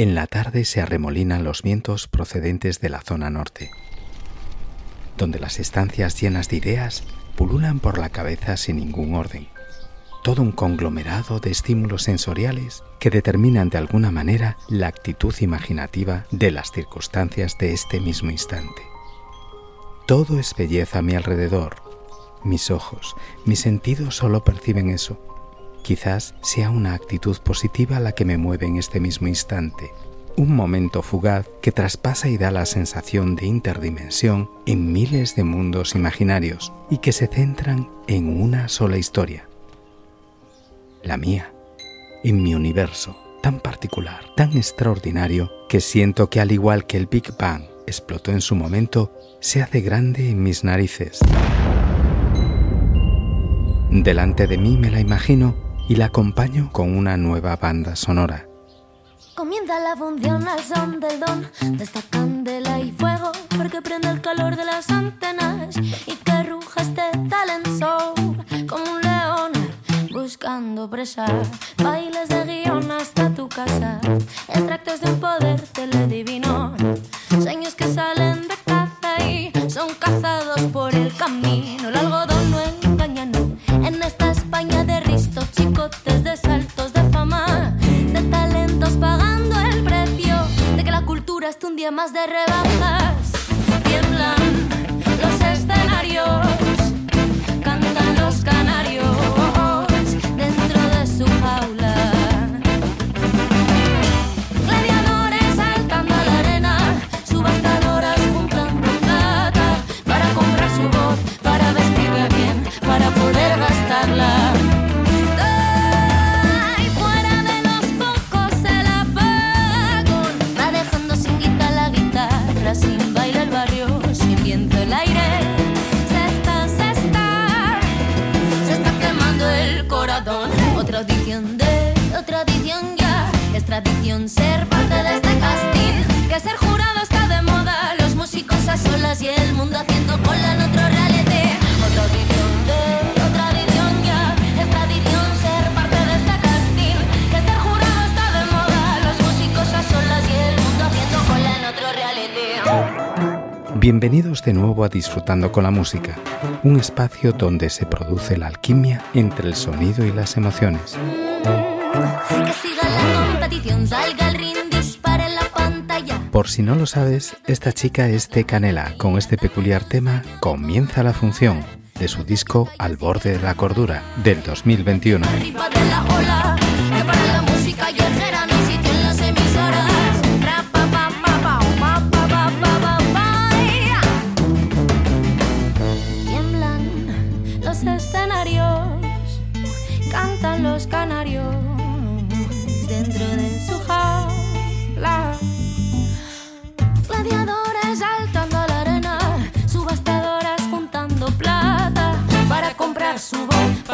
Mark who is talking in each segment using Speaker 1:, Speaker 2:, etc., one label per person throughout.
Speaker 1: En la tarde se arremolinan los vientos procedentes de la zona norte, donde las estancias llenas de ideas pululan por la cabeza sin ningún orden. Todo un conglomerado de estímulos sensoriales que determinan de alguna manera la actitud imaginativa de las circunstancias de este mismo instante. Todo es belleza a mi alrededor. Mis ojos, mis sentidos solo perciben eso Quizás sea una actitud positiva la que me mueve en este mismo instante, un momento fugaz que traspasa y da la sensación de interdimensión en miles de mundos imaginarios y que se centran en una sola historia, la mía, en mi universo tan particular, tan extraordinario, que siento que al igual que el Big Bang explotó en su momento, se hace grande en mis narices. Delante de mí me la imagino y la acompaño con una nueva banda sonora.
Speaker 2: Comienza la función al son del don de esta candela y fuego, porque prende el calor de las antenas y que ruja este talent show como un león buscando presa. Bailes de guion hasta tu casa, extractos de un poder teledivino, sueños que salen de caza y son cazados por el camino. Chicotes de saltos de fama, de talentos pagando el precio, de que la cultura esté un día más de rebajas.
Speaker 1: Bienvenidos de nuevo a Disfrutando con la Música, un espacio donde se produce la alquimia entre el sonido y las emociones. Por si no lo sabes, esta chica es de Canela. Con este peculiar tema comienza la función de su disco Al borde de la cordura del 2021.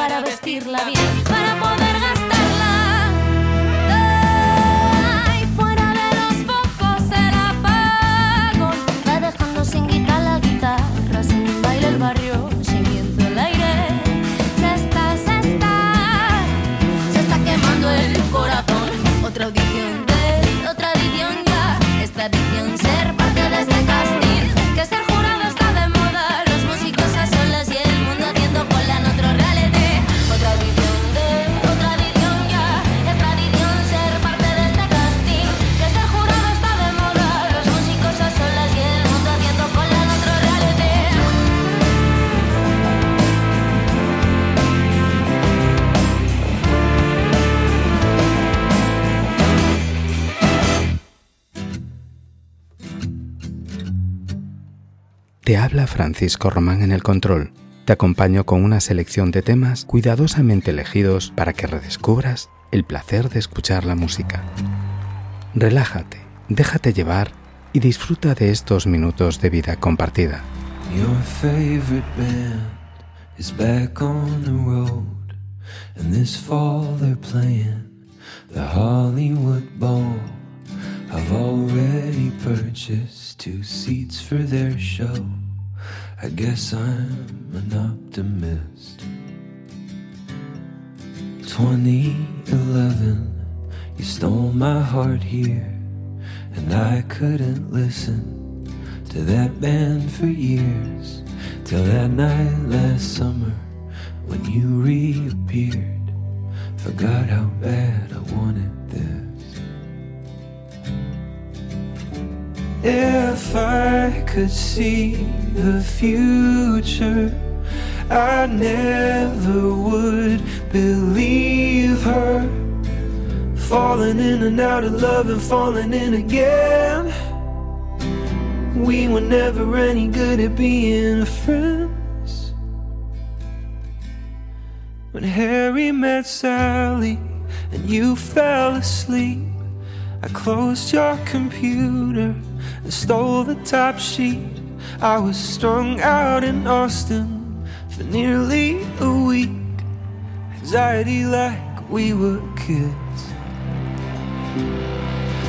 Speaker 2: Para vestirla bien,
Speaker 1: Francisco Román en el control. Te acompaño con una selección de temas cuidadosamente elegidos para que redescubras el placer de escuchar la música. Relájate, déjate llevar y disfruta de estos minutos de vida compartida. Your favorite band is back on the road, and this fall they're playing the Hollywood already purchased two seats for their show. I guess I'm an optimist. 2011, you stole my heart here
Speaker 3: and I couldn't listen to that band for years till that night last summer when you reappeared. Forgot how bad I wanted this. If I could see the future, I never would believe her. Falling in and out of love and falling in again. We were never any good at being friends. When Harry met Sally and you fell asleep, I closed your computer and stole the top sheet. I was strung out in Austin for nearly a week. Anxiety like we were kids.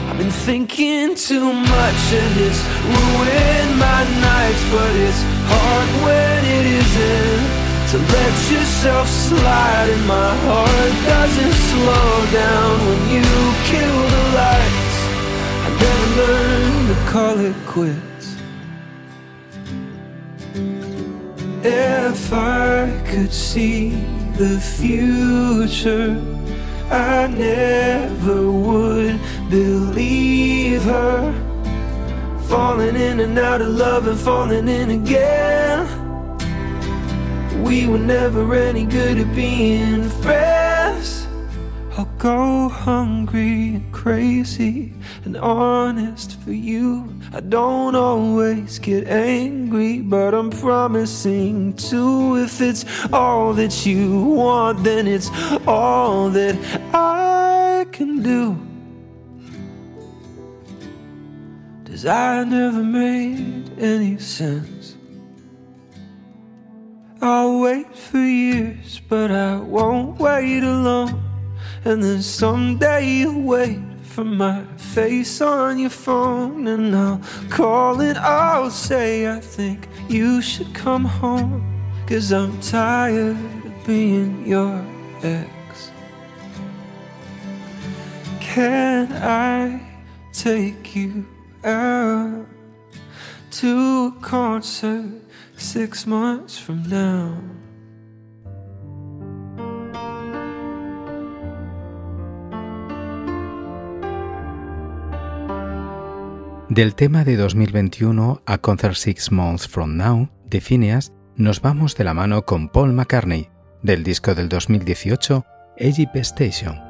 Speaker 3: I've been thinking too much and it's ruined my nights, but it's hard when it isn't. To let yourself slide and my heart doesn't slow down when you kill the lights. I never learned to call it quits. If I could see the future, I never would believe her. Falling in and out of love and falling in again. We were never any good at being friends. I'll go hungry and crazy and honest for you. I don't always get angry, but I'm promising to. If it's all that you want, then it's all that I can do. Cause I never made any sense. I'll wait for years, but I won't wait alone. And then someday you'll wait for my face on your phone, and I'll call and I'll say, I think you should come home. Cause I'm tired of being your ex. Can I take you out to a concert six months from now?
Speaker 1: Del tema de 2021 a Concert Six Months From Now de Phineas, nos vamos de la mano con Paul McCartney, del disco del 2018, Egypt Station.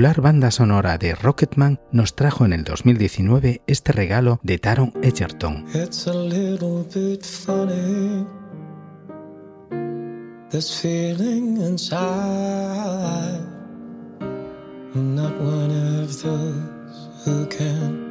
Speaker 1: Espectacular banda sonora de Rocketman nos trajo en el 2019 este regalo de Taron Egerton.
Speaker 4: I'm not one of those who can.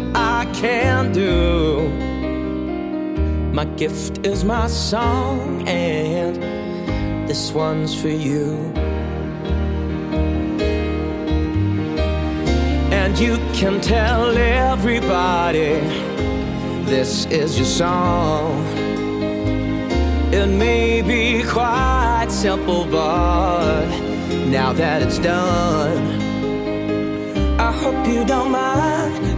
Speaker 4: can do. My gift is my song, and this one's for you. And you can tell everybody this is your song. It may be quite simple, but now that it's done, I hope you don't mind.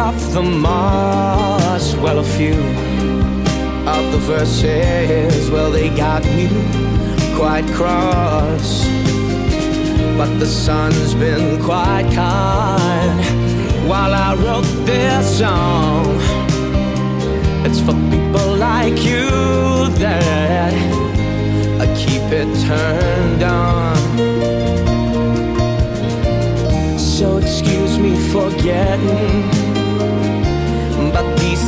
Speaker 4: Off the moss. Well, a few of the verses, well, they got me quite cross. But the sun's been quite kind while I wrote this song. It's for people like you that I keep it turned on. So excuse me for getting,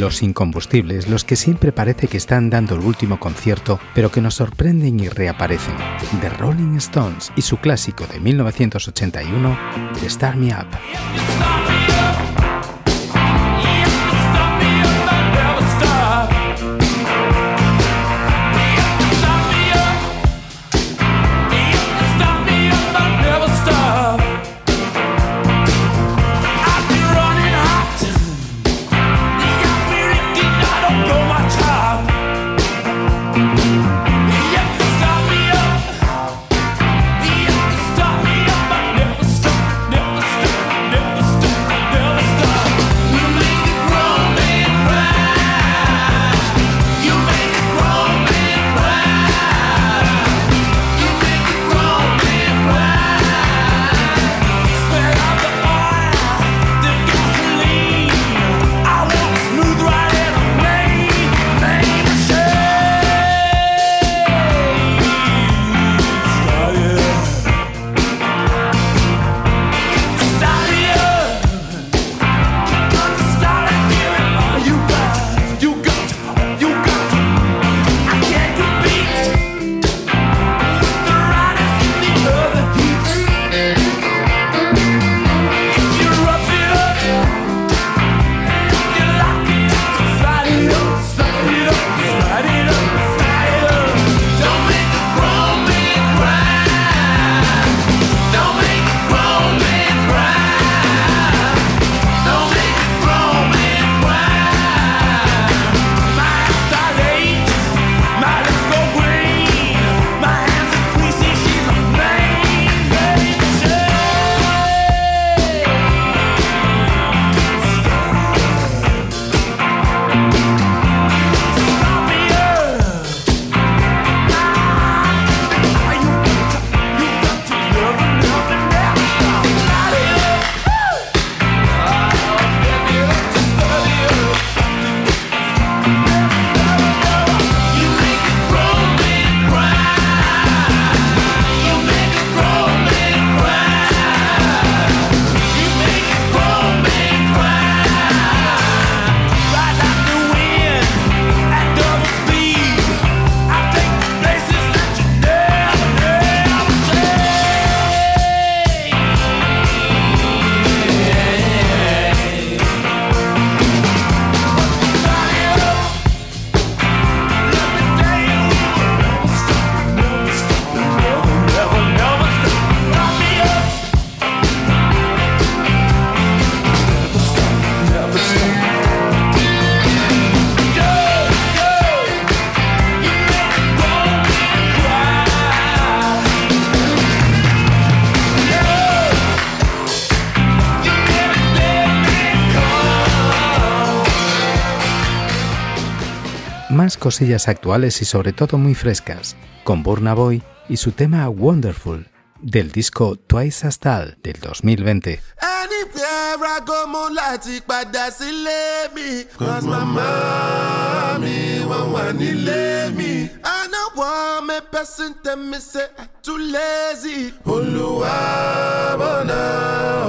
Speaker 1: Los incombustibles, los que siempre parece que están dando el último concierto, pero que nos sorprenden y reaparecen. The Rolling Stones y su clásico de 1981, Start Me Up. Cosillas actuales y sobre todo muy frescas, con Burna Boy y su tema Wonderful, del disco Twice as Tall del 2020.
Speaker 5: Wọ́n wà nílé mi. I no want me person tell me say I too lazy. Olúwa bọ̀nà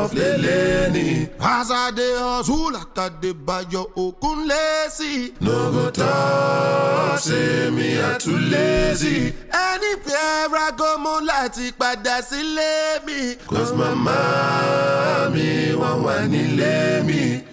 Speaker 5: ọ̀flẹ̀lẹ̀ ni. As I dey hustle dey bayo okun lazy. No go talk say me I too lazy. Anywhere I go mo láti padà sílé mi. Cause mama mi wọ́n wà nílé mi.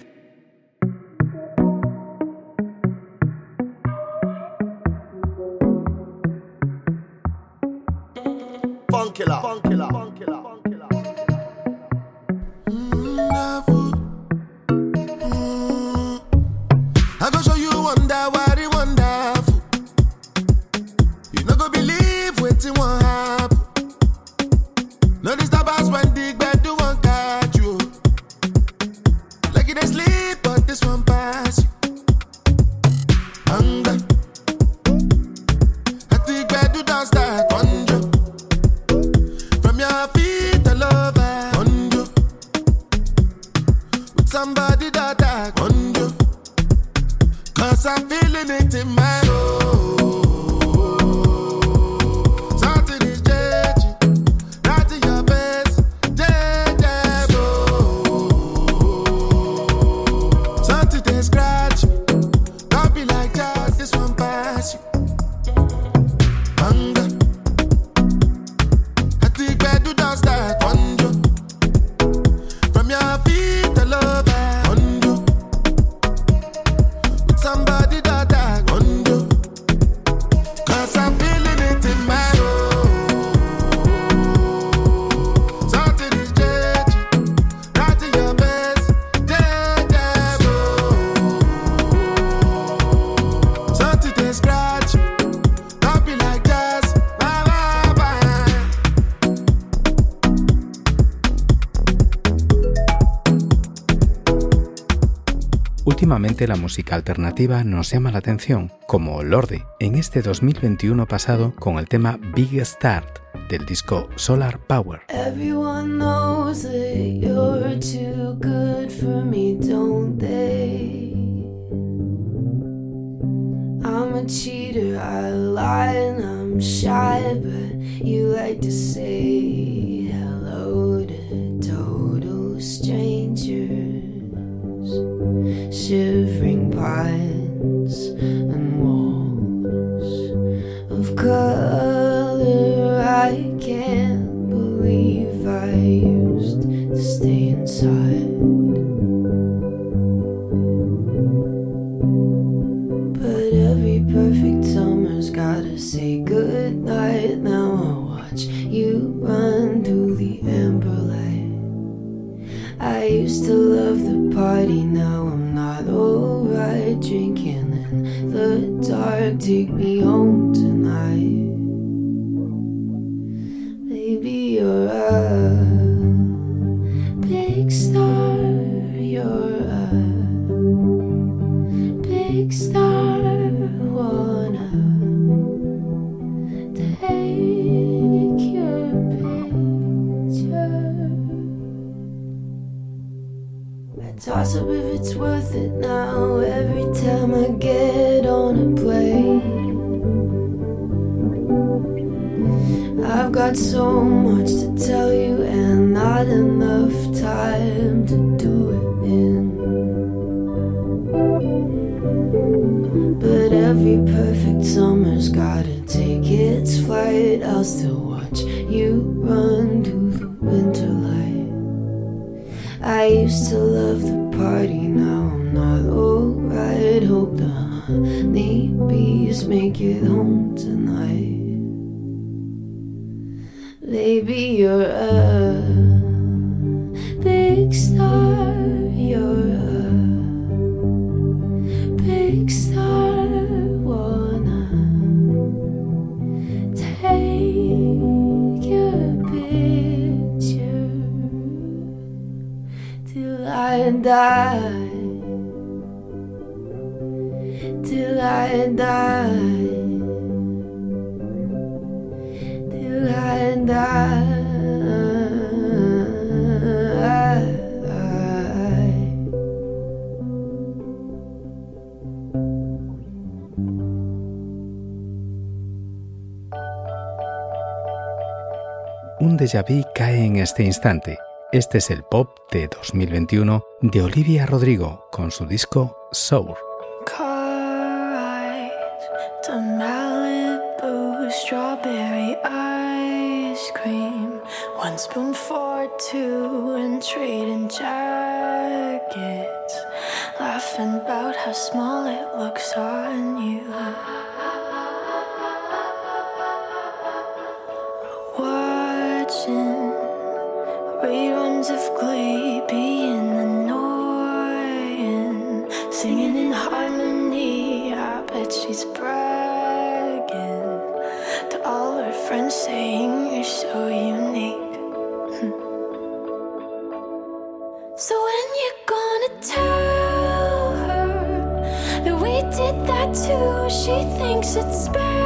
Speaker 1: Últimamente la música alternativa nos llama la atención, como Lorde, en este 2021 pasado con el tema Big Start del disco Solar Power.
Speaker 6: Everyone knows that you're too good for me, don't they? I'm a cheater, I lie and I'm shy, but you like to say hello to total strangers. Shivering pines and walls of color. I can't believe I used to stay inside. But every perfect summer's gotta say goodnight. Now I watch you run through the amber light. I used to love the party, take me home tonight. Baby, you're a big star, you're a big star. Wanna take your picture. I toss up if it's worth it now every time I get got so much to tell you and not enough time to do it in. But every perfect summer's gotta take its flight. I'll still watch you run to the winter light. I used to love the party, now I'm not alright. Hope the honey bees make it home tonight. Baby, you're a big star. You're a big star. Wanna take your picture till I die. Till I die.
Speaker 1: Un déjà vu cae en este instante. Este es el pop de 2021 de Olivia Rodrigo con su disco Sour.
Speaker 6: One spoon for two and trading jackets. Laughing about how small it looks on you. Watching reruns of Glee being annoying. Singing in harmony, I bet she's bragging
Speaker 7: makes it
Speaker 8: spin.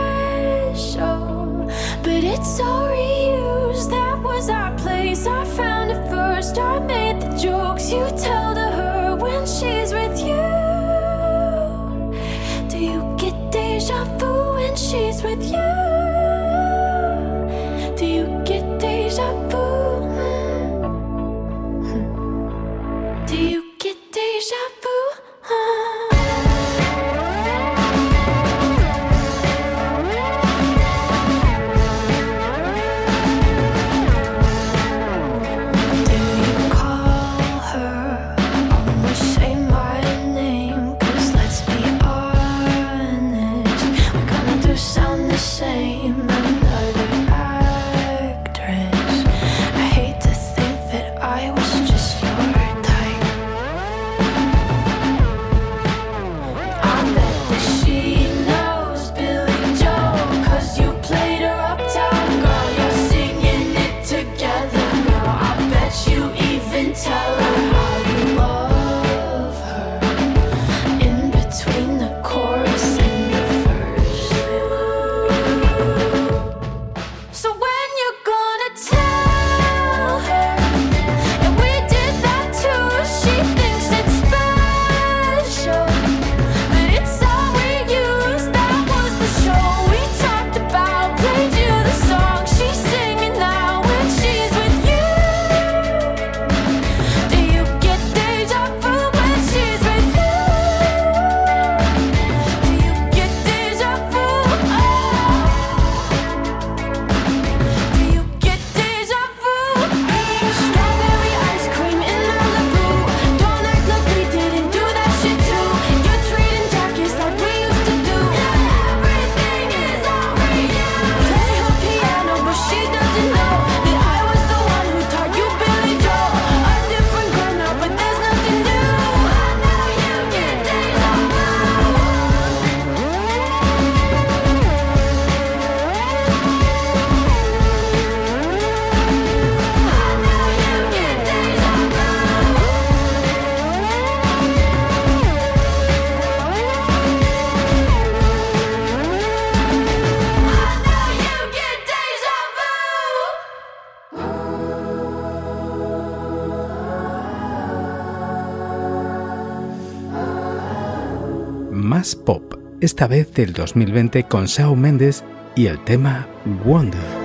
Speaker 8: esta vez del 2020 con Shawn Mendes y el tema Wonder.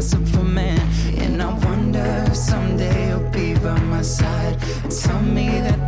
Speaker 9: lesson for man. And I wonder if someday you'll be by my side and tell me that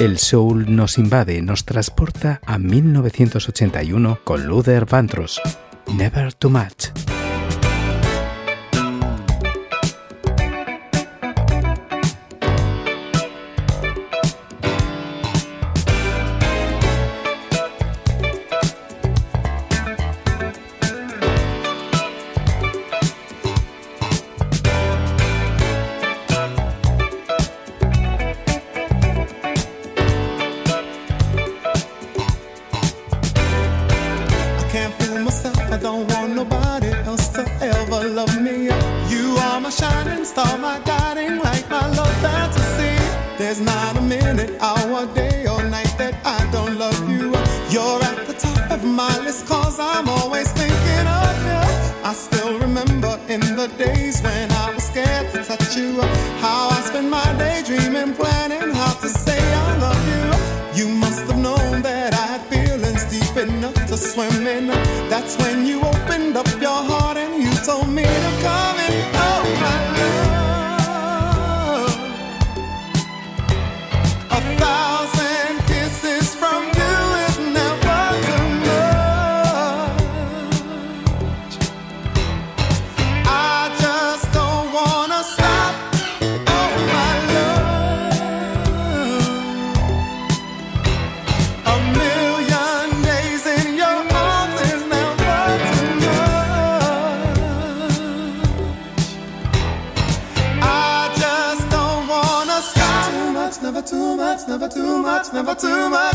Speaker 1: el soul nos invade, nos transporta a 1981 con Luther Vandross. Never Too Much.
Speaker 10: Much, never too much.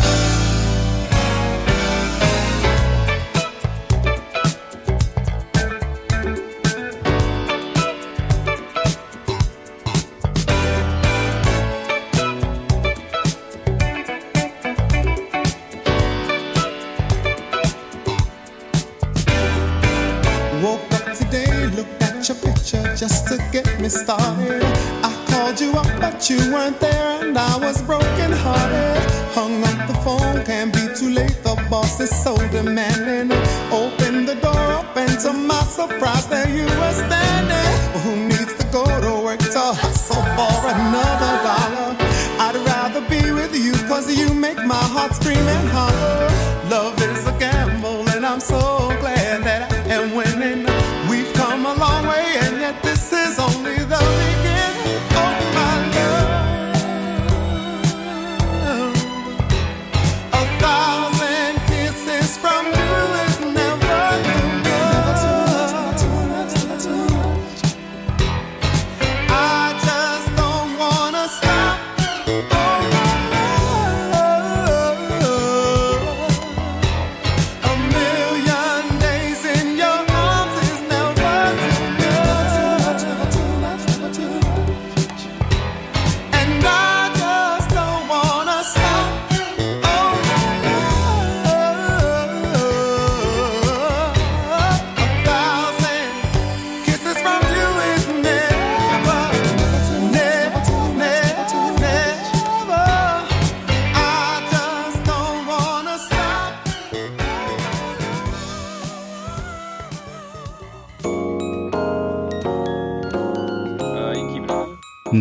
Speaker 10: Woke up today, looked at your picture just to get me started. I called you up, but you weren't there, and I was broken hearted. Hung up the phone, can't be too late. The boss is so demanding.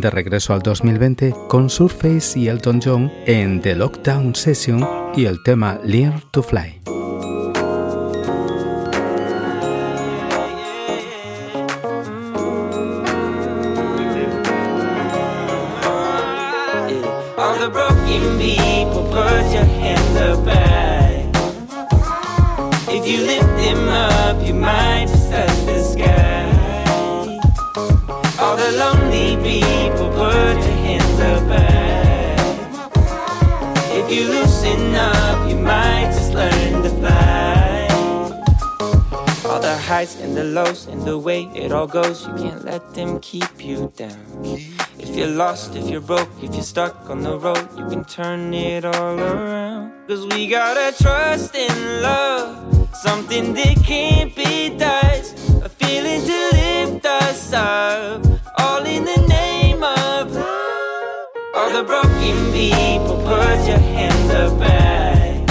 Speaker 1: De regreso al 2020 con Surface y Elton John en The Lockdown Session y el tema Learn to Fly.
Speaker 11: Highs and the lows and the way it all goes, you can't let them keep you down. If you're lost, if you're broke, if you're stuck on the road, you can turn it all around. Cause we gotta trust in love, something that can't be touched, a feeling to lift us up, all in the name of love. All the broken people, put your hands up high.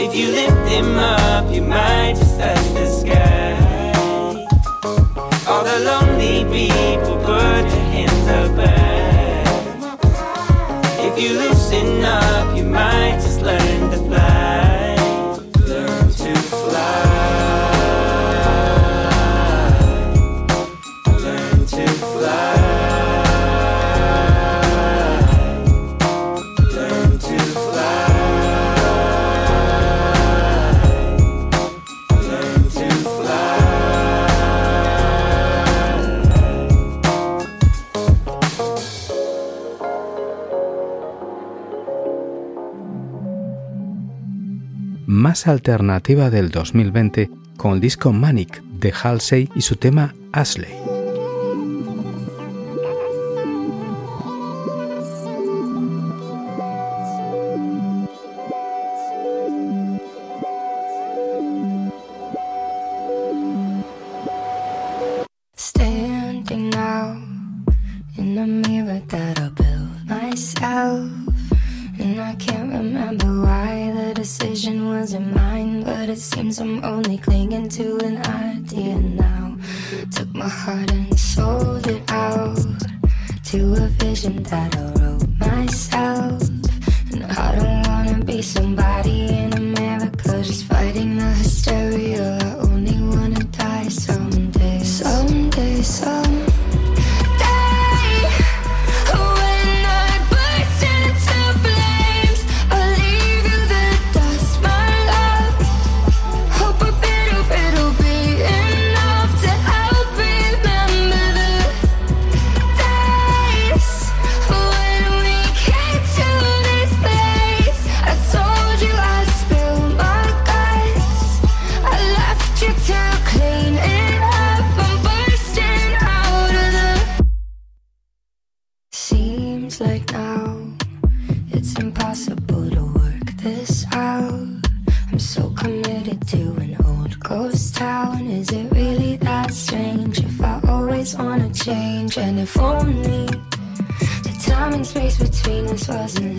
Speaker 11: If you lift them up, you might that's the sky. All the lonely people put your hands up high. If you loosen up, you might just learn to fly.
Speaker 12: alternativa del 2020 con el disco Manic de Halsey y su tema Ashley.
Speaker 13: if only the time and space between us wasn't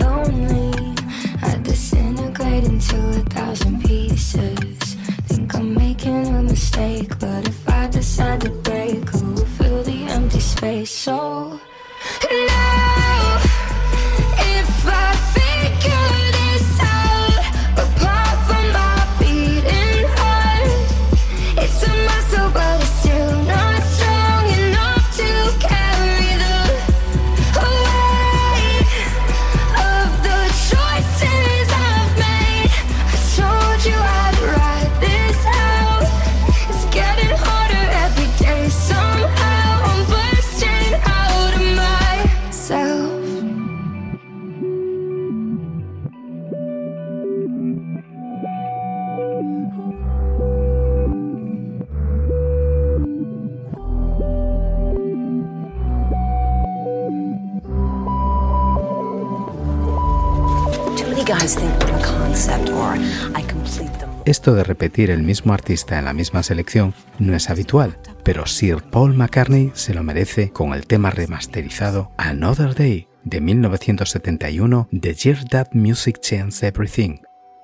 Speaker 12: de repetir el mismo artista en la misma selección no es habitual, pero Sir Paul McCartney se lo merece con el tema remasterizado Another Day de 1971 de Year That Music Changed Everything,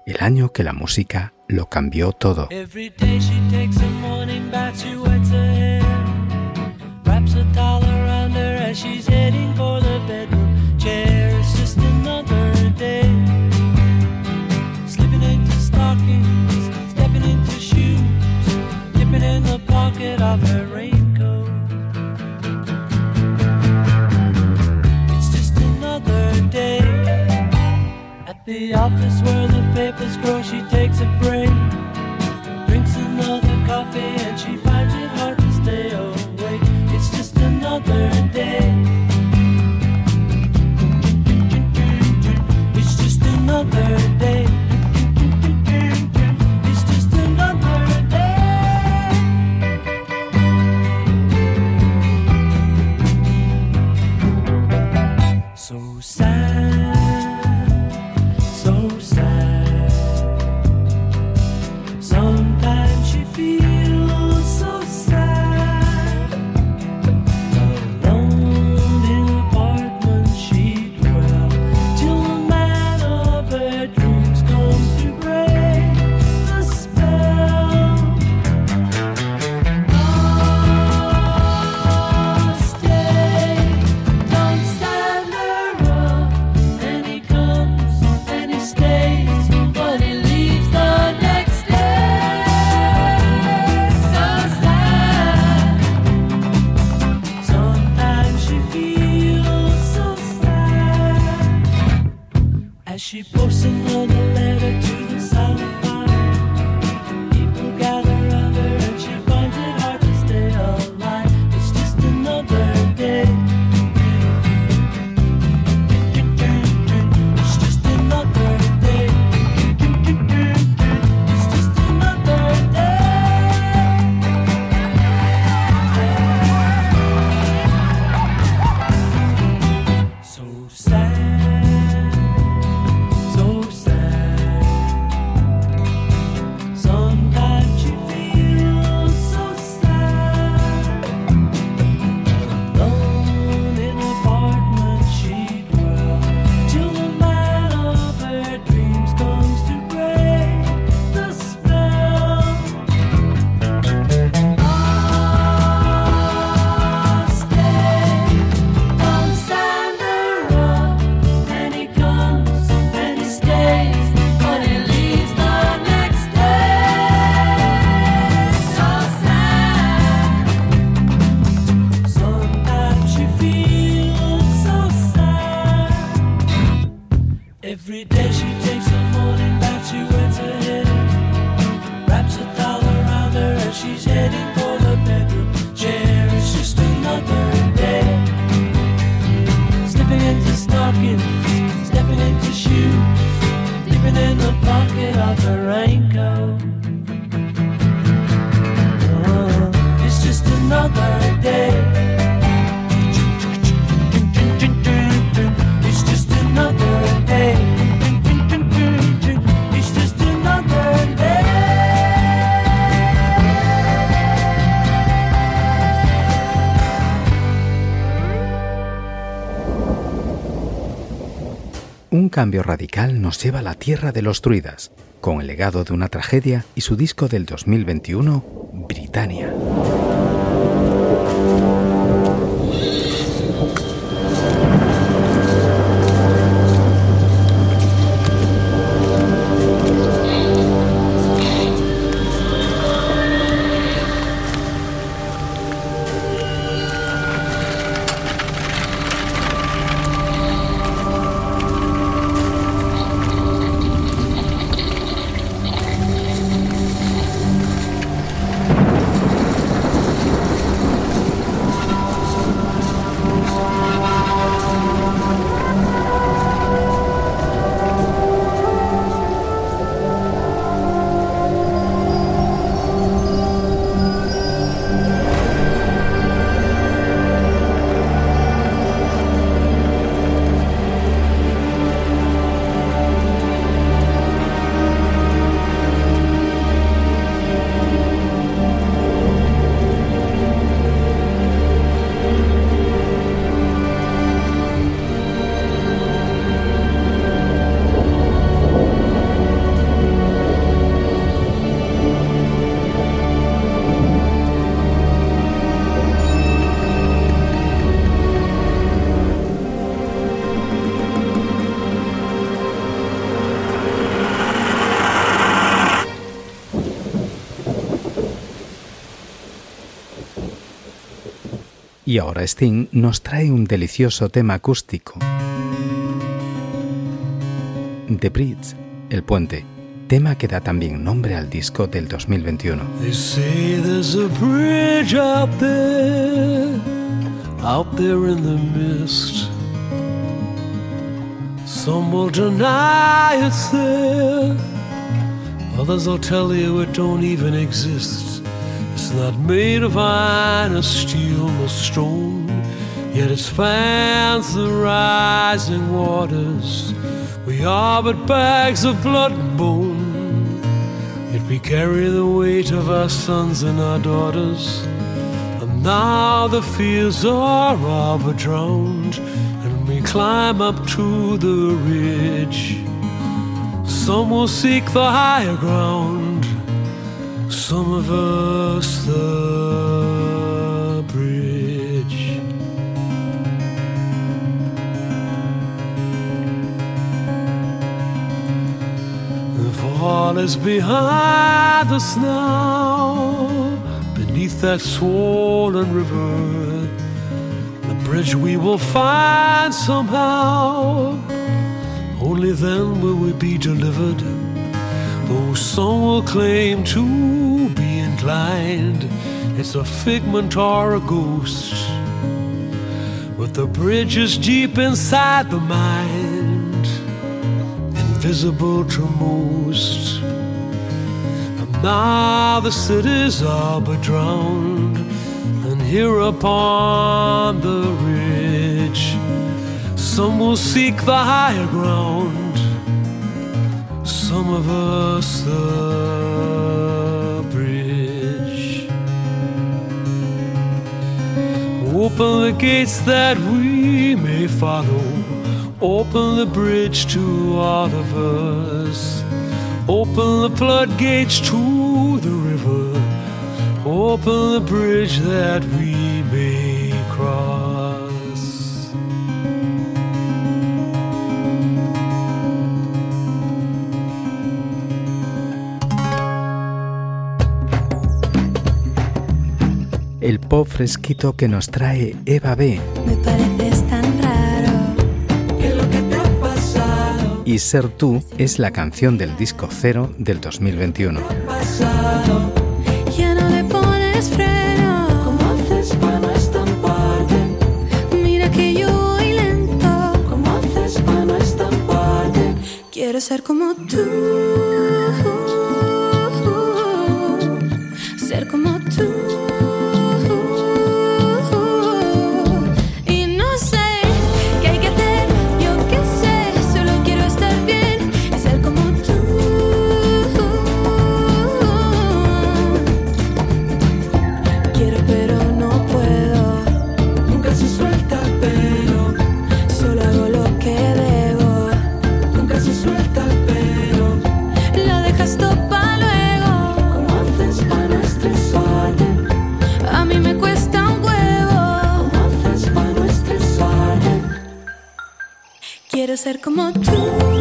Speaker 12: el año que la música lo cambió todo.
Speaker 1: Cambio radical nos lleva a la tierra de los druidas, con el legado de una tragedia y su disco del 2021, Britannia. Y ahora Sting nos trae un delicioso tema acústico. The Bridge, El Puente, tema que da también nombre al disco del 2021.
Speaker 14: They say there's a bridge out there, out there in the mist. Some will deny it's there, others will tell you it don't even exist. Not made of iron or steel nor stone, yet it spans the rising waters. We are but bags of blood and bone. Yet we carry the weight of our sons and our daughters. And now the fields are all but drowned, and we climb up to the ridge. Some will seek the higher ground, some of us the bridge. The fall is behind us now, beneath that swollen river. The bridge we will find somehow. only then will we be delivered. Though some will claim to be inclined, it's a figment or a ghost. But the bridge is deep inside the mind, invisible to most. Now the cities are but drowned, and here upon the ridge, some will seek the higher ground, some of us the bridge. Open the gates that we may follow. Open the bridge to all of us. Open the floodgates to the river. Open the bridge that we
Speaker 1: El pop fresquito que nos trae Eva B.
Speaker 8: Me pareces tan raro.
Speaker 4: ¿Qué lo que te ha pasado?
Speaker 1: Y Ser tú es la canción del disco cero del 2021.
Speaker 4: Pasado.
Speaker 8: Ya no le pones freno.
Speaker 4: ¿Cómo haces para no estamparte?
Speaker 8: Mira que yo voy lento.
Speaker 4: ¿Cómo haces para no estamparte?
Speaker 8: Quiero ser como tú. Ser como tú.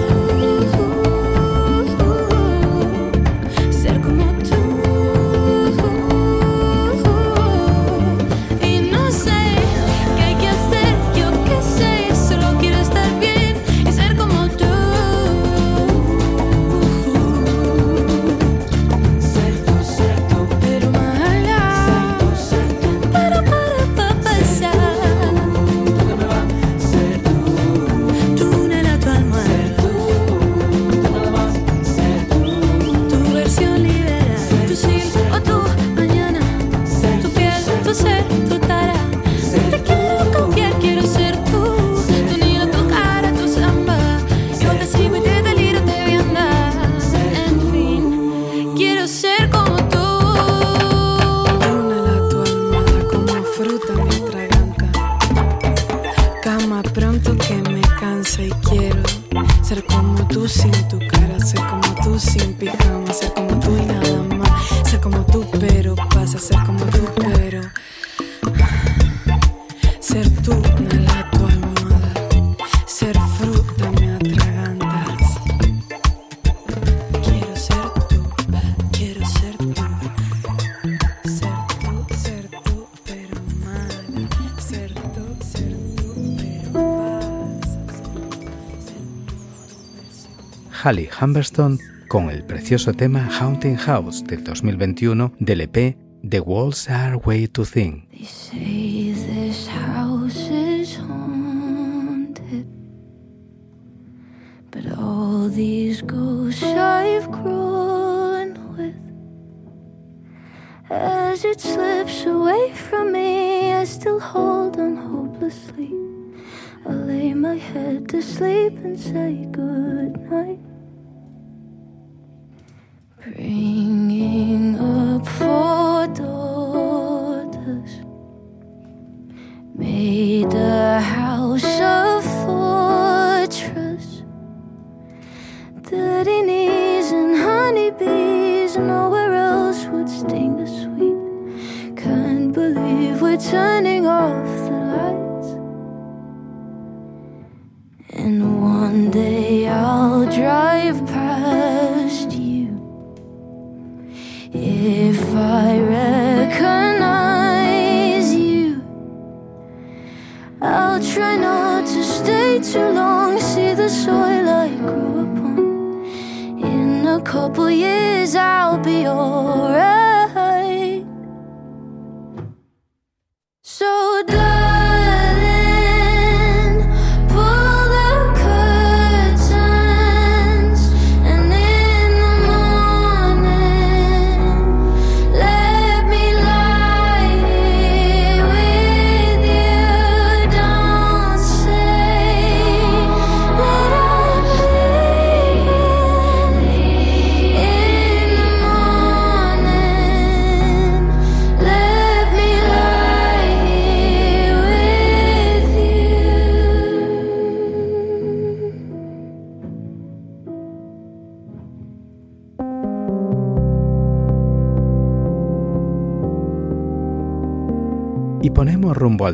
Speaker 1: Humberstone con el precioso tema Haunting House del 2021 del EP The Walls Are Way to Thin.
Speaker 8: But all these ghosts I've grown with, as it slips away from me, I still hold on hopelessly. I lay my head to sleep and say good night.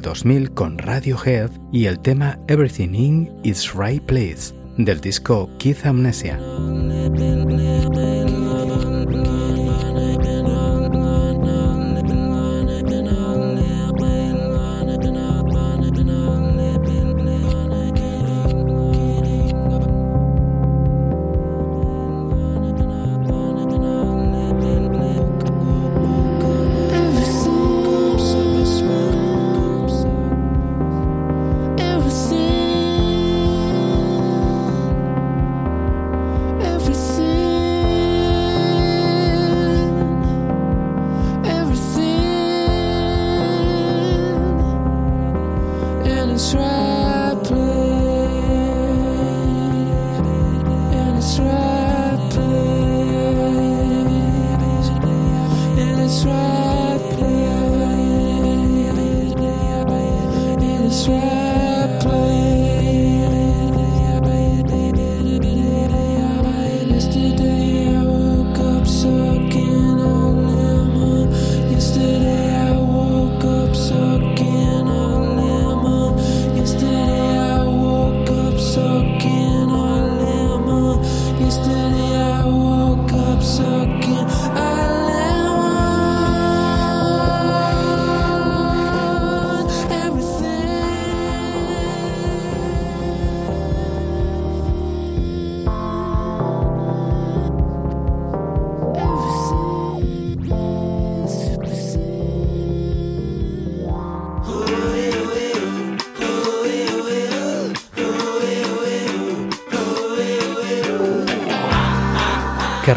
Speaker 3: Al 2000 con Radiohead y el tema Everything in Its Right Place del disco Keith Amnesia.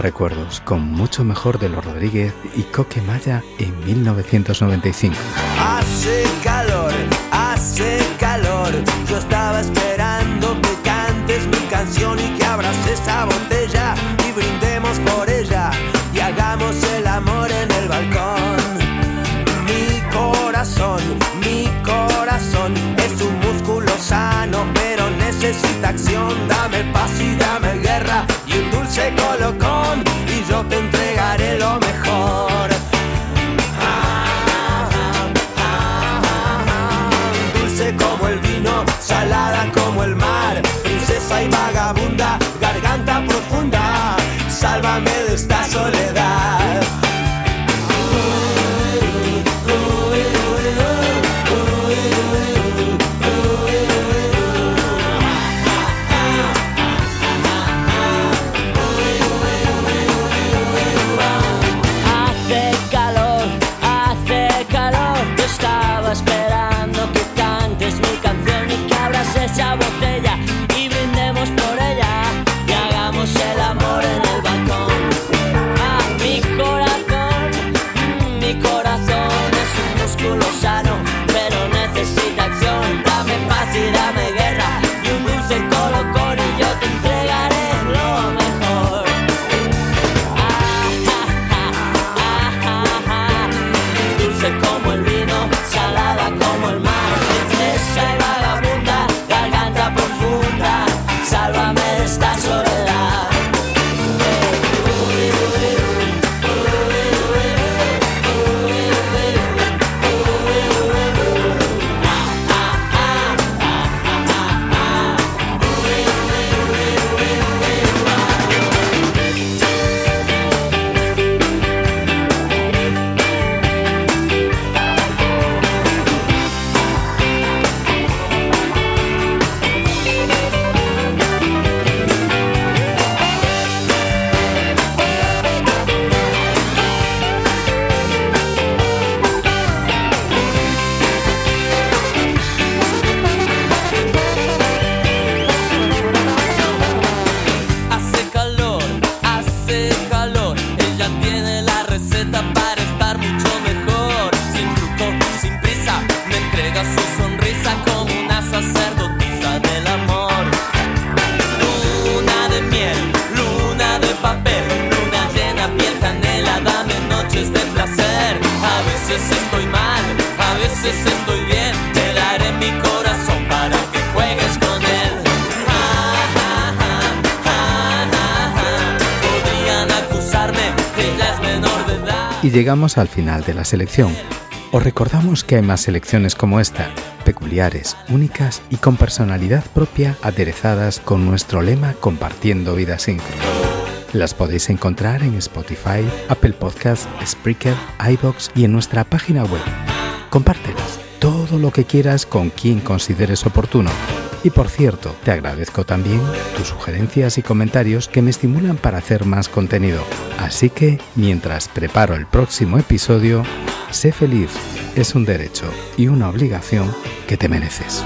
Speaker 3: Recuerdos, con mucho mejor de los Rodríguez y Coque Maya en 1995.
Speaker 4: Hace calor, hace calor. Yo estaba esperando que cantes mi canción y que abras esa botella y brindemos por ella y hagamos el amor en el balcón. Mi corazón, mi corazón es un músculo sano, pero necesita acción. Dame paz y dame guerra y un dulce colocón
Speaker 1: llegamos al final de la selección. Os recordamos que hay más selecciones como esta, peculiares, únicas y con personalidad propia aderezadas con nuestro lema Compartiendo Vida Sync. Las podéis encontrar en Spotify, Apple Podcasts, Spreaker, iBox y en nuestra página web. Compártelas todo lo que quieras con quien consideres oportuno. Y por cierto, te agradezco también tus sugerencias y comentarios que me estimulan para hacer más contenido. Así que, mientras preparo el próximo episodio, sé feliz. Es un derecho y una obligación que te mereces.